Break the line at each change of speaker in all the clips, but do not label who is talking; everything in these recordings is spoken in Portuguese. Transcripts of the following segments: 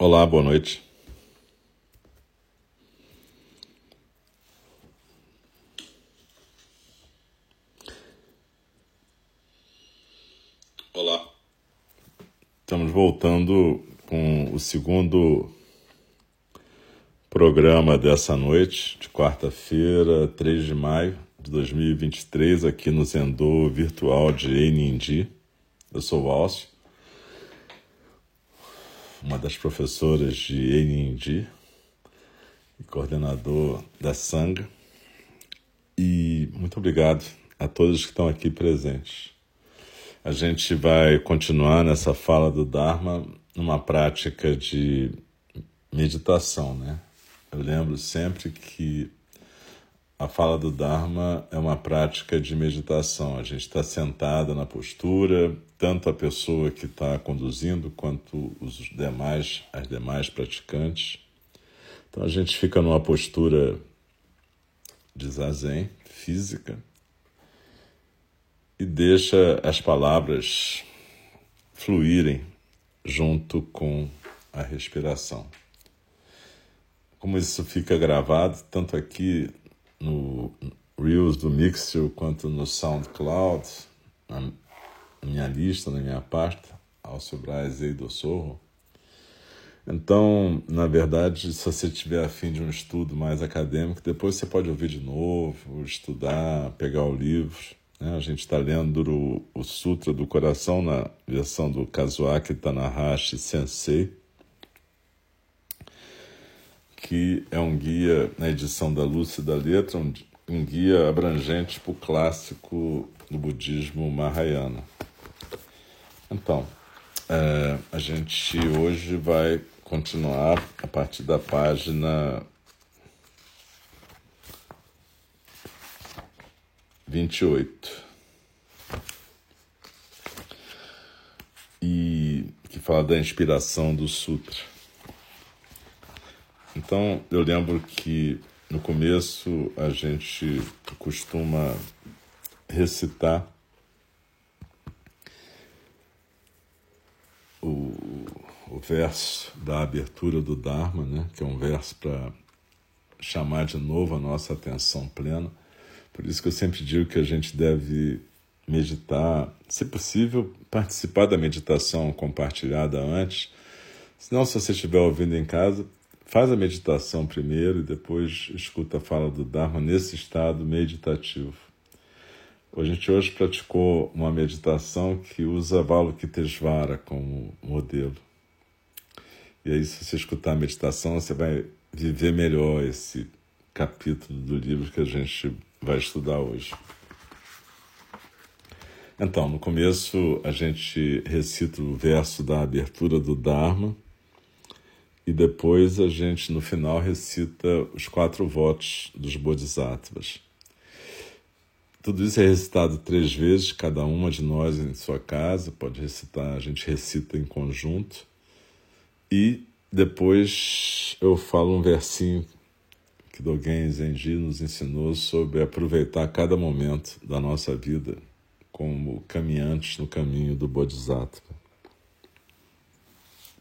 Olá, boa noite. Olá. Estamos voltando com o segundo programa dessa noite, de quarta-feira, 3 de maio de 2023, aqui no Zendô Virtual de Enindi. Eu sou o Alcio uma das professoras de Enindi e coordenador da Sangha. E muito obrigado a todos que estão aqui presentes. A gente vai continuar nessa fala do Dharma numa prática de meditação, né? Eu lembro sempre que a fala do Dharma é uma prática de meditação. A gente está sentado na postura, tanto a pessoa que está conduzindo quanto os demais, as demais praticantes. Então a gente fica numa postura de zazen física e deixa as palavras fluírem junto com a respiração. Como isso fica gravado tanto aqui no Reels do Mixer quanto no SoundCloud, na minha lista, na minha pasta, Alcio Braz e do Sorro. Então, na verdade, se você tiver afim de um estudo mais acadêmico, depois você pode ouvir de novo, estudar, pegar o livro. Né? A gente está lendo o, o, Sutra do Coração na versão do Kazuaki Tanahashi Sensei, que é um guia, na edição da Lúcia da Letra, um, um guia abrangente para o clássico do budismo Mahayana. Então, é, a gente hoje vai continuar a partir da página 28. E que fala da inspiração do Sutra. Então, eu lembro que no começo a gente costuma recitar o, o verso da abertura do Dharma, né? que é um verso para chamar de novo a nossa atenção plena. Por isso que eu sempre digo que a gente deve meditar, se possível, participar da meditação compartilhada antes. Se não, se você estiver ouvindo em casa, Faz a meditação primeiro e depois escuta a fala do Dharma nesse estado meditativo. A gente hoje praticou uma meditação que usa Avalokitesvara como modelo. E aí, se você escutar a meditação, você vai viver melhor esse capítulo do livro que a gente vai estudar hoje. Então, no começo, a gente recita o verso da abertura do Dharma e depois a gente, no final, recita os quatro votos dos Bodhisattvas. Tudo isso é recitado três vezes, cada uma de nós em sua casa, pode recitar, a gente recita em conjunto. E depois eu falo um versinho que Dogen Zenji nos ensinou sobre aproveitar cada momento da nossa vida como caminhantes no caminho do Bodhisattva.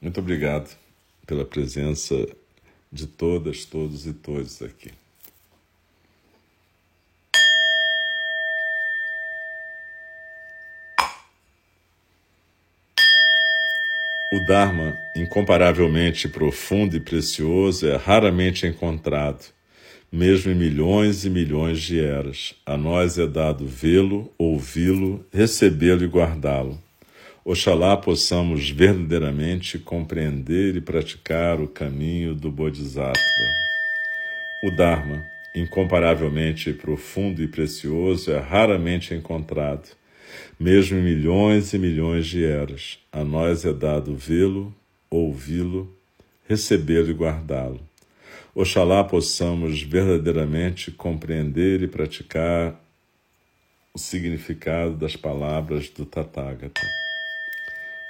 Muito obrigado pela presença de todas, todos e todos aqui. O Dharma, incomparavelmente profundo e precioso, é raramente encontrado, mesmo em milhões e milhões de eras. A nós é dado vê-lo, ouvi-lo, recebê-lo e guardá-lo. Oxalá possamos verdadeiramente compreender e praticar o caminho do Bodhisattva. O Dharma, incomparavelmente profundo e precioso, é raramente encontrado, mesmo em milhões e milhões de eras. A nós é dado vê-lo, ouvi-lo, recebê-lo e guardá-lo. Oxalá possamos verdadeiramente compreender e praticar o significado das palavras do Tathagata.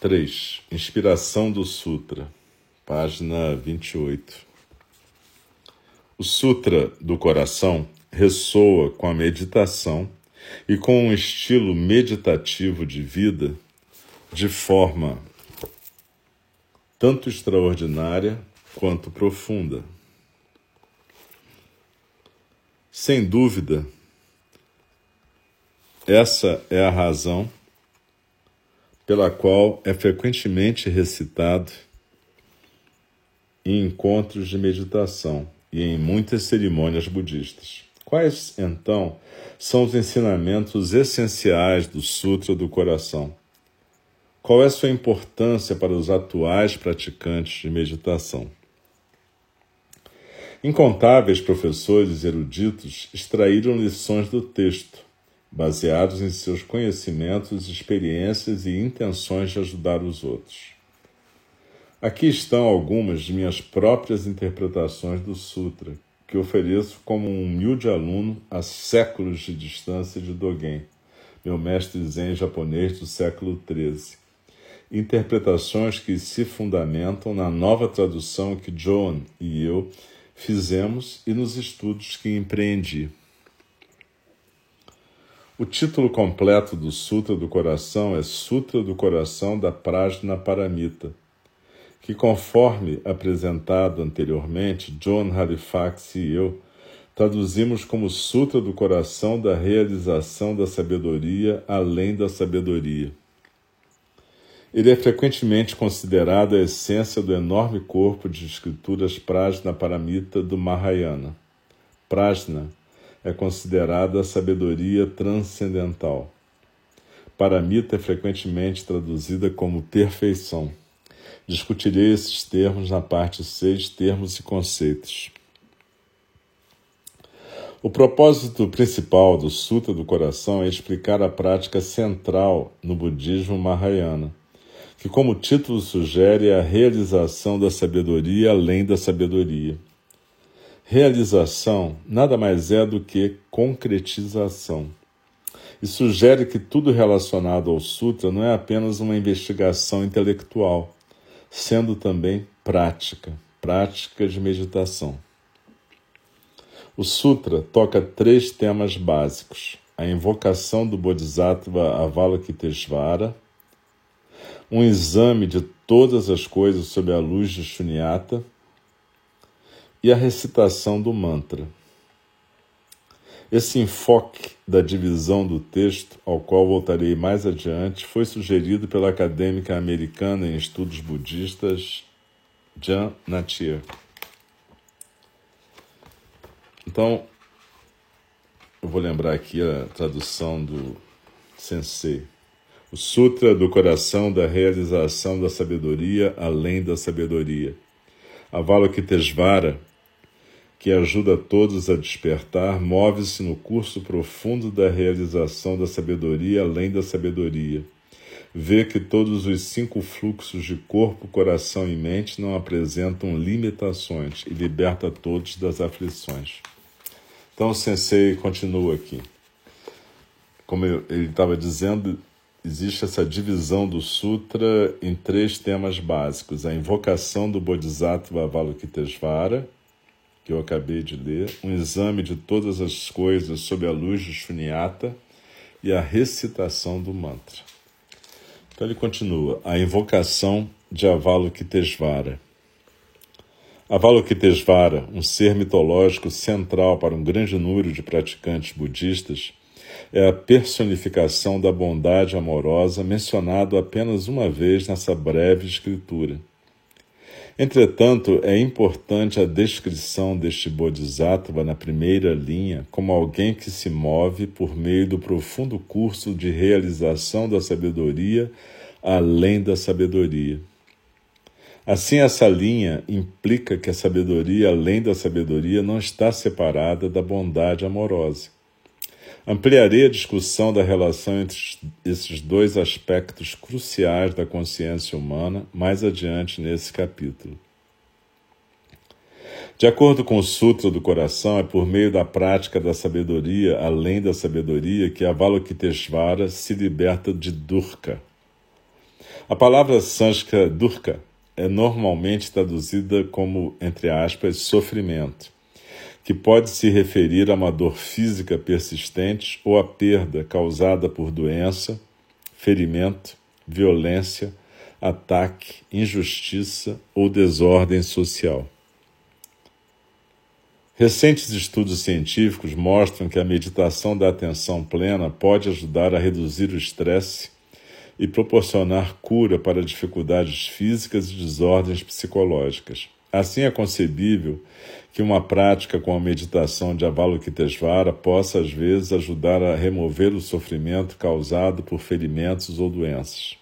3. Inspiração do Sutra, página 28. O Sutra do Coração ressoa com a meditação e com um estilo meditativo de vida de forma tanto extraordinária quanto profunda. Sem dúvida, essa é a razão pela qual é frequentemente recitado em encontros de meditação e em muitas cerimônias budistas. Quais, então, são os ensinamentos essenciais do Sutra do Coração? Qual é sua importância para os atuais praticantes de meditação? Incontáveis professores eruditos extraíram lições do texto baseados em seus conhecimentos, experiências e intenções de ajudar os outros. Aqui estão algumas de minhas próprias interpretações do Sutra, que ofereço como um humilde aluno a séculos de distância de Dogen, meu mestre zen japonês do século XIII. Interpretações que se fundamentam na nova tradução que John e eu fizemos e nos estudos que empreendi. O título completo do Sutra do Coração é Sutra do Coração da Prajna Paramita, que, conforme apresentado anteriormente, John Halifax e eu traduzimos como Sutra do Coração da Realização da Sabedoria além da Sabedoria. Ele é frequentemente considerado a essência do enorme corpo de escrituras Prajna Paramita do Mahayana. Prajna é considerada a sabedoria transcendental. Paramita é frequentemente traduzida como perfeição. Discutirei esses termos na parte 6, termos e conceitos. O propósito principal do Sutra do Coração é explicar a prática central no budismo Mahayana, que, como o título sugere, é a realização da sabedoria além da sabedoria. Realização nada mais é do que concretização. E sugere que tudo relacionado ao Sutra não é apenas uma investigação intelectual, sendo também prática, prática de meditação. O Sutra toca três temas básicos: a invocação do Bodhisattva Avalokitesvara, um exame de todas as coisas sob a luz de Shunyata e a recitação do mantra. Esse enfoque da divisão do texto, ao qual voltarei mais adiante, foi sugerido pela acadêmica americana em estudos budistas Jan Natir. Então, eu vou lembrar aqui a tradução do Sensei. O Sutra do Coração da Realização da Sabedoria além da Sabedoria. Avalokitesvara que ajuda todos a despertar, move-se no curso profundo da realização da sabedoria além da sabedoria. Vê que todos os cinco fluxos de corpo, coração e mente não apresentam limitações e liberta todos das aflições. Então o sensei continua aqui. Como ele estava dizendo, existe essa divisão do sutra em três temas básicos: a invocação do Bodhisattva Avalokitesvara, que eu acabei de ler, um exame de todas as coisas sob a luz de Shunyata e a recitação do mantra. Então ele continua, a invocação de Avalokitesvara. Avalokitesvara, um ser mitológico central para um grande número de praticantes budistas, é a personificação da bondade amorosa mencionado apenas uma vez nessa breve escritura. Entretanto, é importante a descrição deste Bodhisattva na primeira linha como alguém que se move por meio do profundo curso de realização da sabedoria além da sabedoria. Assim, essa linha implica que a sabedoria além da sabedoria não está separada da bondade amorosa. Ampliarei a discussão da relação entre esses dois aspectos cruciais da consciência humana mais adiante nesse capítulo. De acordo com o Sutra do Coração, é por meio da prática da sabedoria, além da sabedoria, que Avalokiteshvara se liberta de Durka. A palavra sânscrita Durka é normalmente traduzida como, entre aspas, sofrimento que pode se referir a uma dor física persistente ou a perda causada por doença, ferimento, violência, ataque, injustiça ou desordem social. Recentes estudos científicos mostram que a meditação da atenção plena pode ajudar a reduzir o estresse e proporcionar cura para dificuldades físicas e desordens psicológicas. Assim é concebível que uma prática com a meditação de Avalokitesvara possa às vezes ajudar a remover o sofrimento causado por ferimentos ou doenças.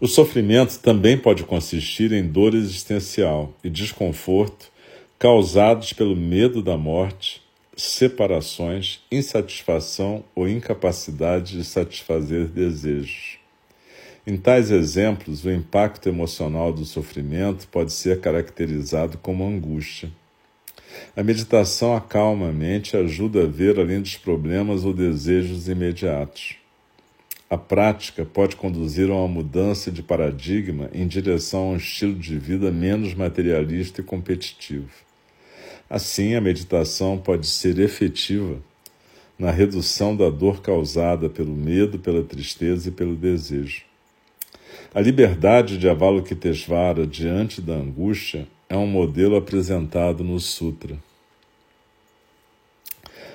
O sofrimento também pode consistir em dor existencial e desconforto causados pelo medo da morte, separações, insatisfação ou incapacidade de satisfazer desejos. Em tais exemplos, o impacto emocional do sofrimento pode ser caracterizado como angústia. A meditação acalma a mente e ajuda a ver além dos problemas ou desejos imediatos. A prática pode conduzir a uma mudança de paradigma em direção a um estilo de vida menos materialista e competitivo. Assim, a meditação pode ser efetiva na redução da dor causada pelo medo, pela tristeza e pelo desejo. A liberdade de Avalokitesvara diante da angústia é um modelo apresentado no Sutra.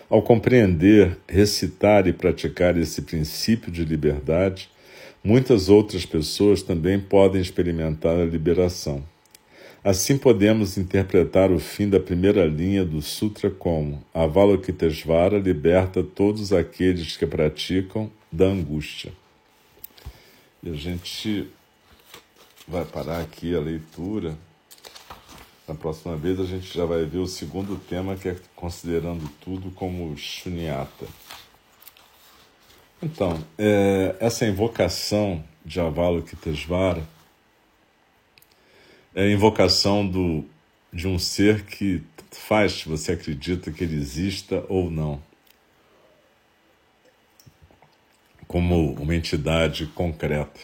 Ao compreender, recitar e praticar esse princípio de liberdade, muitas outras pessoas também podem experimentar a liberação. Assim podemos interpretar o fim da primeira linha do Sutra como Avalokitesvara liberta todos aqueles que praticam da angústia. E a gente vai parar aqui a leitura. Na próxima vez a gente já vai ver o segundo tema, que é considerando tudo como shunyata. Então, é, essa invocação de Avalokitesvara é a invocação do, de um ser que faz se você acredita que ele exista ou não. Como uma entidade concreta.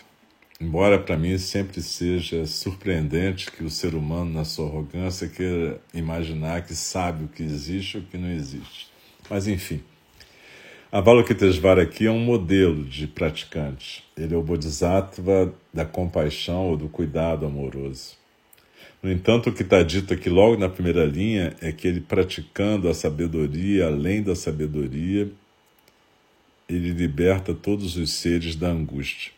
Embora para mim sempre seja surpreendente que o ser humano, na sua arrogância, queira imaginar que sabe o que existe ou o que não existe. Mas enfim, Avalokitesvara aqui é um modelo de praticante. Ele é o Bodhisattva da compaixão ou do cuidado amoroso. No entanto, o que está dito aqui logo na primeira linha é que ele praticando a sabedoria além da sabedoria ele liberta todos os seres da angústia.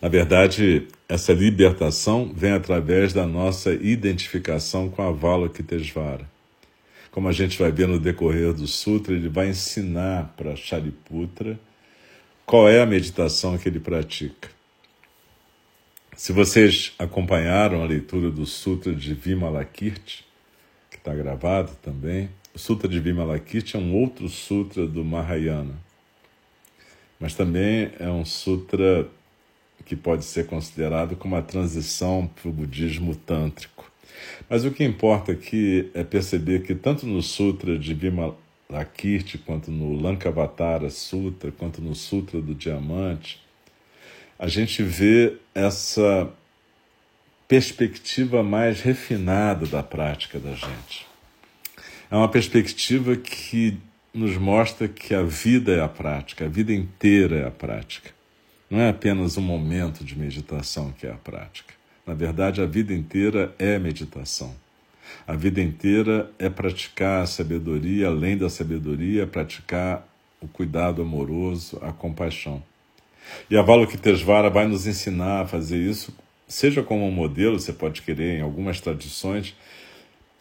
Na verdade, essa libertação vem através da nossa identificação com a Avalokitesvara. Como a gente vai ver no decorrer do Sutra, ele vai ensinar para Shariputra qual é a meditação que ele pratica. Se vocês acompanharam a leitura do Sutra de Vimalakirti, que está gravado também, o Sutra de Vimalakirti é um outro sutra do Mahayana, mas também é um sutra que pode ser considerado como uma transição para o budismo tântrico. Mas o que importa aqui é perceber que tanto no Sutra de Vimalakirti, quanto no Lankavatara Sutra, quanto no Sutra do Diamante, a gente vê essa perspectiva mais refinada da prática da gente. É uma perspectiva que nos mostra que a vida é a prática, a vida inteira é a prática. Não é apenas um momento de meditação que é a prática. Na verdade, a vida inteira é meditação. A vida inteira é praticar a sabedoria, além da sabedoria, praticar o cuidado amoroso, a compaixão. E a Valokitesvara vai nos ensinar a fazer isso, seja como um modelo, você pode querer em algumas tradições,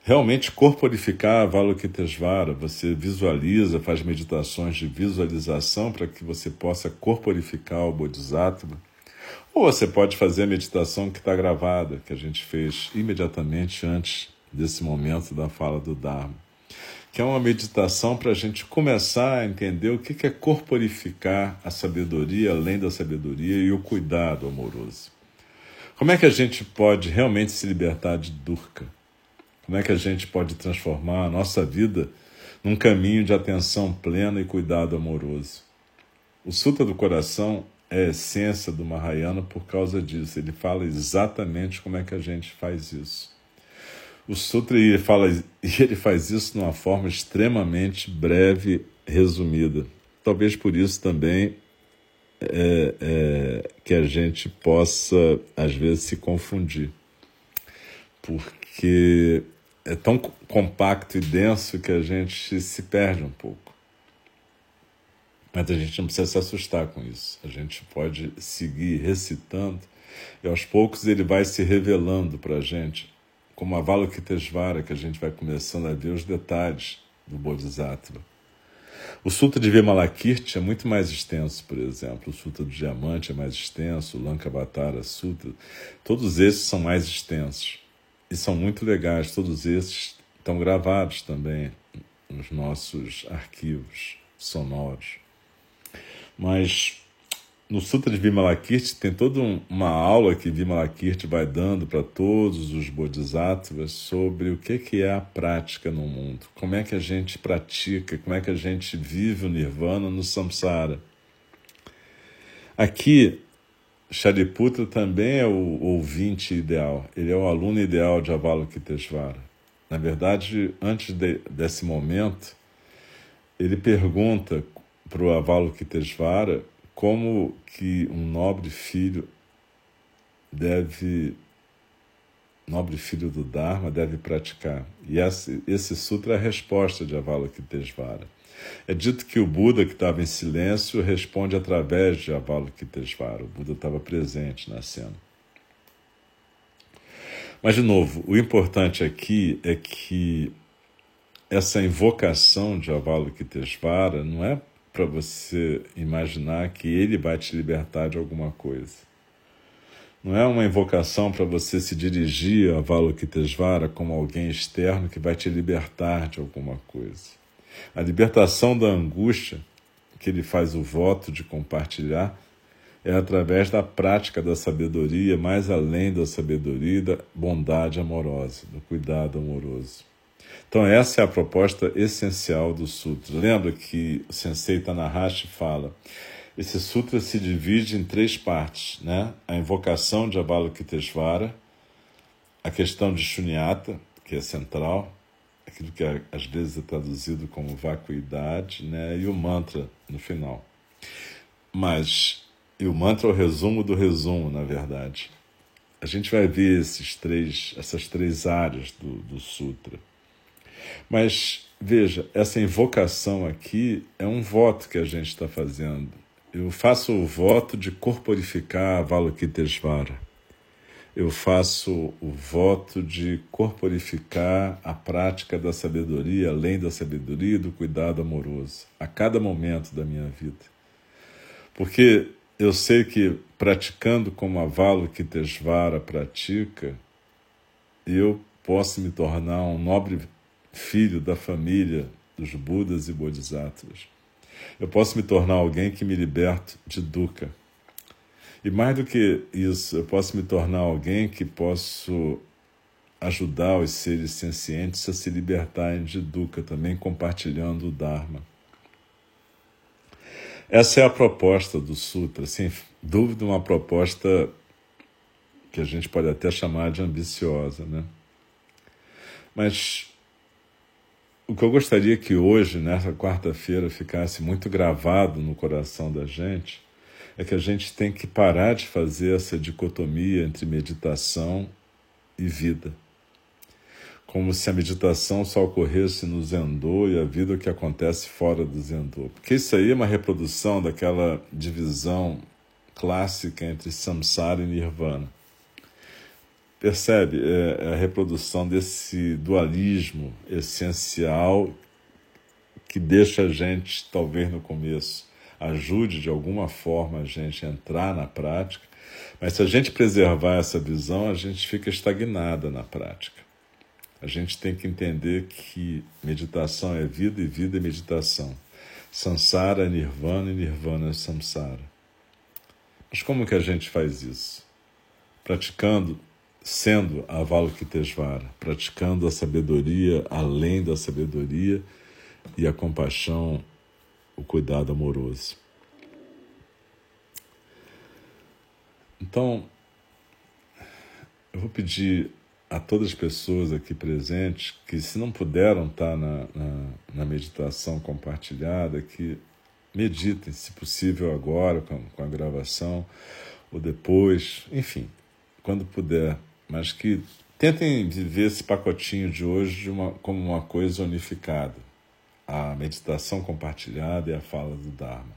realmente corporificar a Avalokitesvara. Você visualiza, faz meditações de visualização para que você possa corporificar o Bodhisattva. Ou você pode fazer a meditação que está gravada, que a gente fez imediatamente antes desse momento da fala do Dharma, que é uma meditação para a gente começar a entender o que é corporificar a sabedoria além da sabedoria e o cuidado amoroso. Como é que a gente pode realmente se libertar de Durka? Como é que a gente pode transformar a nossa vida num caminho de atenção plena e cuidado amoroso? O Sutra do Coração é a essência do Mahayana por causa disso. Ele fala exatamente como é que a gente faz isso. O Sutra ele fala e ele faz isso de uma forma extremamente breve, resumida. Talvez por isso também é, é, que a gente possa às vezes se confundir, porque é tão compacto e denso que a gente se perde um pouco. Mas a gente não precisa se assustar com isso. A gente pode seguir recitando e aos poucos ele vai se revelando para a gente como a Valokitesvara, que a gente vai começando a ver os detalhes do Bodhisattva. O Sutra de Vimalakirti é muito mais extenso, por exemplo. O Sutra do Diamante é mais extenso, o Lankavatara Sutra. Todos esses são mais extensos e são muito legais. Todos esses estão gravados também nos nossos arquivos sonoros. Mas no Sutra de Vimalakirti tem toda uma aula que Vimalakirti vai dando para todos os bodhisattvas sobre o que é a prática no mundo, como é que a gente pratica, como é que a gente vive o nirvana no samsara. Aqui, Shariputra também é o ouvinte ideal, ele é o aluno ideal de Avalokitesvara. Na verdade, antes de, desse momento, ele pergunta para o Avalokitesvara como que um nobre filho deve nobre filho do Dharma deve praticar. E esse, esse sutra é a resposta de Avalokitesvara. É dito que o Buda, que estava em silêncio, responde através de Avalokitesvara. O Buda estava presente na cena. Mas, de novo, o importante aqui é que essa invocação de Avalokitesvara não é para você imaginar que ele vai te libertar de alguma coisa. Não é uma invocação para você se dirigir a Avalokitesvara como alguém externo que vai te libertar de alguma coisa. A libertação da angústia, que ele faz o voto de compartilhar, é através da prática da sabedoria, mais além da sabedoria da bondade amorosa, do cuidado amoroso. Então, essa é a proposta essencial do sutra. Lembra que o Sensei Tanahashi fala: esse sutra se divide em três partes: né? a invocação de Avalokitesvara, a questão de Shunyata, que é central, aquilo que às vezes é traduzido como vacuidade, né? e o mantra no final. Mas, e o mantra é o resumo do resumo, na verdade. A gente vai ver esses três, essas três áreas do, do sutra. Mas veja, essa invocação aqui é um voto que a gente está fazendo. Eu faço o voto de corporificar a Valokitesvara. Eu faço o voto de corporificar a prática da sabedoria, além da sabedoria e do cuidado amoroso, a cada momento da minha vida. Porque eu sei que praticando como a Valokitesvara pratica, eu posso me tornar um nobre filho da família dos Budas e Bodhisattvas. Eu posso me tornar alguém que me liberte de dukkha. E mais do que isso, eu posso me tornar alguém que posso ajudar os seres sencientes a se libertarem de dukkha, também compartilhando o Dharma. Essa é a proposta do Sutra, sem dúvida, uma proposta que a gente pode até chamar de ambiciosa, né? Mas o que eu gostaria que hoje, nessa quarta-feira, ficasse muito gravado no coração da gente é que a gente tem que parar de fazer essa dicotomia entre meditação e vida. Como se a meditação só ocorresse no Zendô e a vida é o que acontece fora do Zendô. Porque isso aí é uma reprodução daquela divisão clássica entre samsara e nirvana. Percebe? É, é a reprodução desse dualismo essencial que deixa a gente, talvez no começo, ajude de alguma forma a gente a entrar na prática, mas se a gente preservar essa visão, a gente fica estagnada na prática. A gente tem que entender que meditação é vida e vida é meditação. Sansara é nirvana e nirvana é samsara. Mas como que a gente faz isso? Praticando, sendo Avalokitesvara, praticando a sabedoria além da sabedoria e a compaixão, o cuidado amoroso. Então, eu vou pedir a todas as pessoas aqui presentes que, se não puderam estar na, na, na meditação compartilhada, que meditem, se possível, agora com, com a gravação ou depois, enfim, quando puder, mas que tentem viver esse pacotinho de hoje de uma, como uma coisa unificada a meditação compartilhada e a fala do Dharma,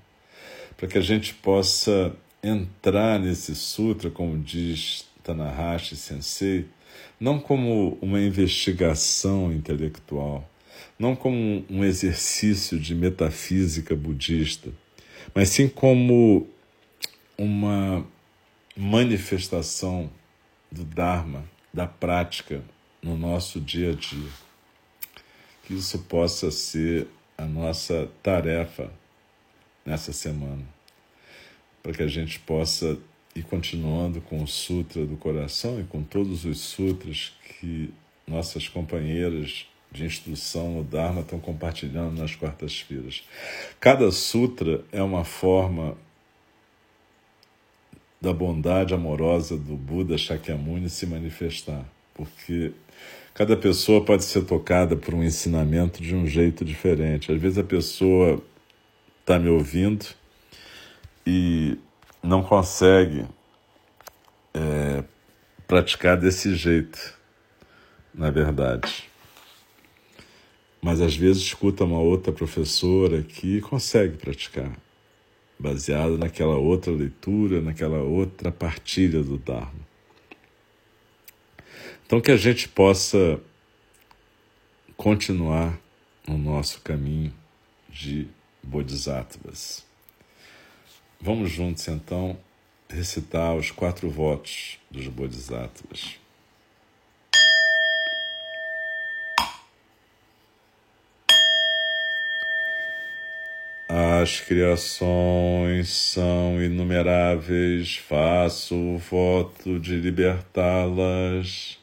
para que a gente possa entrar nesse sutra, como diz Tanahashi Sensei, não como uma investigação intelectual, não como um exercício de metafísica budista, mas sim como uma manifestação do Dharma, da prática no nosso dia a dia. Que isso possa ser a nossa tarefa nessa semana, para que a gente possa ir continuando com o Sutra do Coração e com todos os sutras que nossas companheiras de instrução no Dharma estão compartilhando nas quartas-feiras. Cada sutra é uma forma da bondade amorosa do Buda Shakyamuni se manifestar, porque cada pessoa pode ser tocada por um ensinamento de um jeito diferente. Às vezes a pessoa está me ouvindo e não consegue é, praticar desse jeito, na verdade. Mas às vezes escuta uma outra professora que consegue praticar, baseado naquela outra leitura, naquela outra partilha do Dharma. Então que a gente possa continuar no nosso caminho de Bodhisattvas. Vamos juntos então recitar os quatro votos dos Bodhisattvas. As criações são inumeráveis, faço o voto de libertá-las.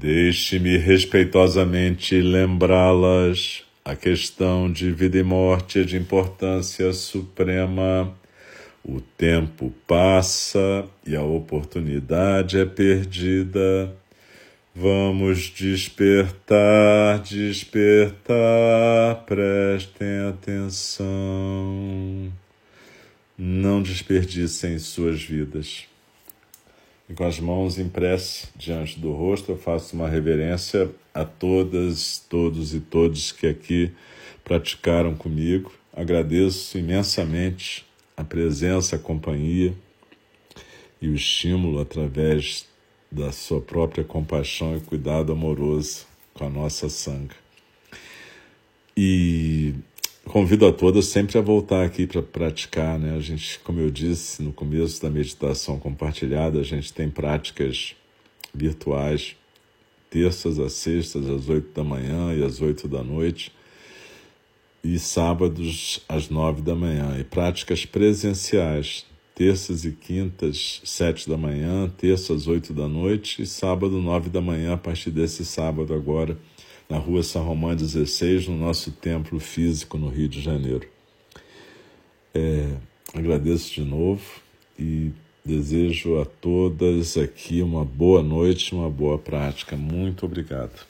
Deixe-me respeitosamente lembrá-las. A questão de vida e morte é de importância suprema. O tempo passa e a oportunidade é perdida. Vamos despertar, despertar, prestem atenção. não desperdicem suas vidas. E com as mãos em prece diante do rosto, eu faço uma reverência a todas, todos e todos que aqui praticaram comigo. Agradeço imensamente a presença, a companhia e o estímulo através da sua própria compaixão e cuidado amoroso com a nossa sanga. E convido a todas sempre a voltar aqui para praticar, né? A gente, como eu disse no começo da meditação compartilhada, a gente tem práticas virtuais terças às sextas às oito da manhã e às oito da noite e sábados às nove da manhã e práticas presenciais terças e quintas sete da manhã, terças oito da noite e sábado nove da manhã a partir desse sábado agora na rua São Romão 16, no nosso templo físico no Rio de Janeiro. É, agradeço de novo e desejo a todas aqui uma boa noite, uma boa prática. Muito obrigado.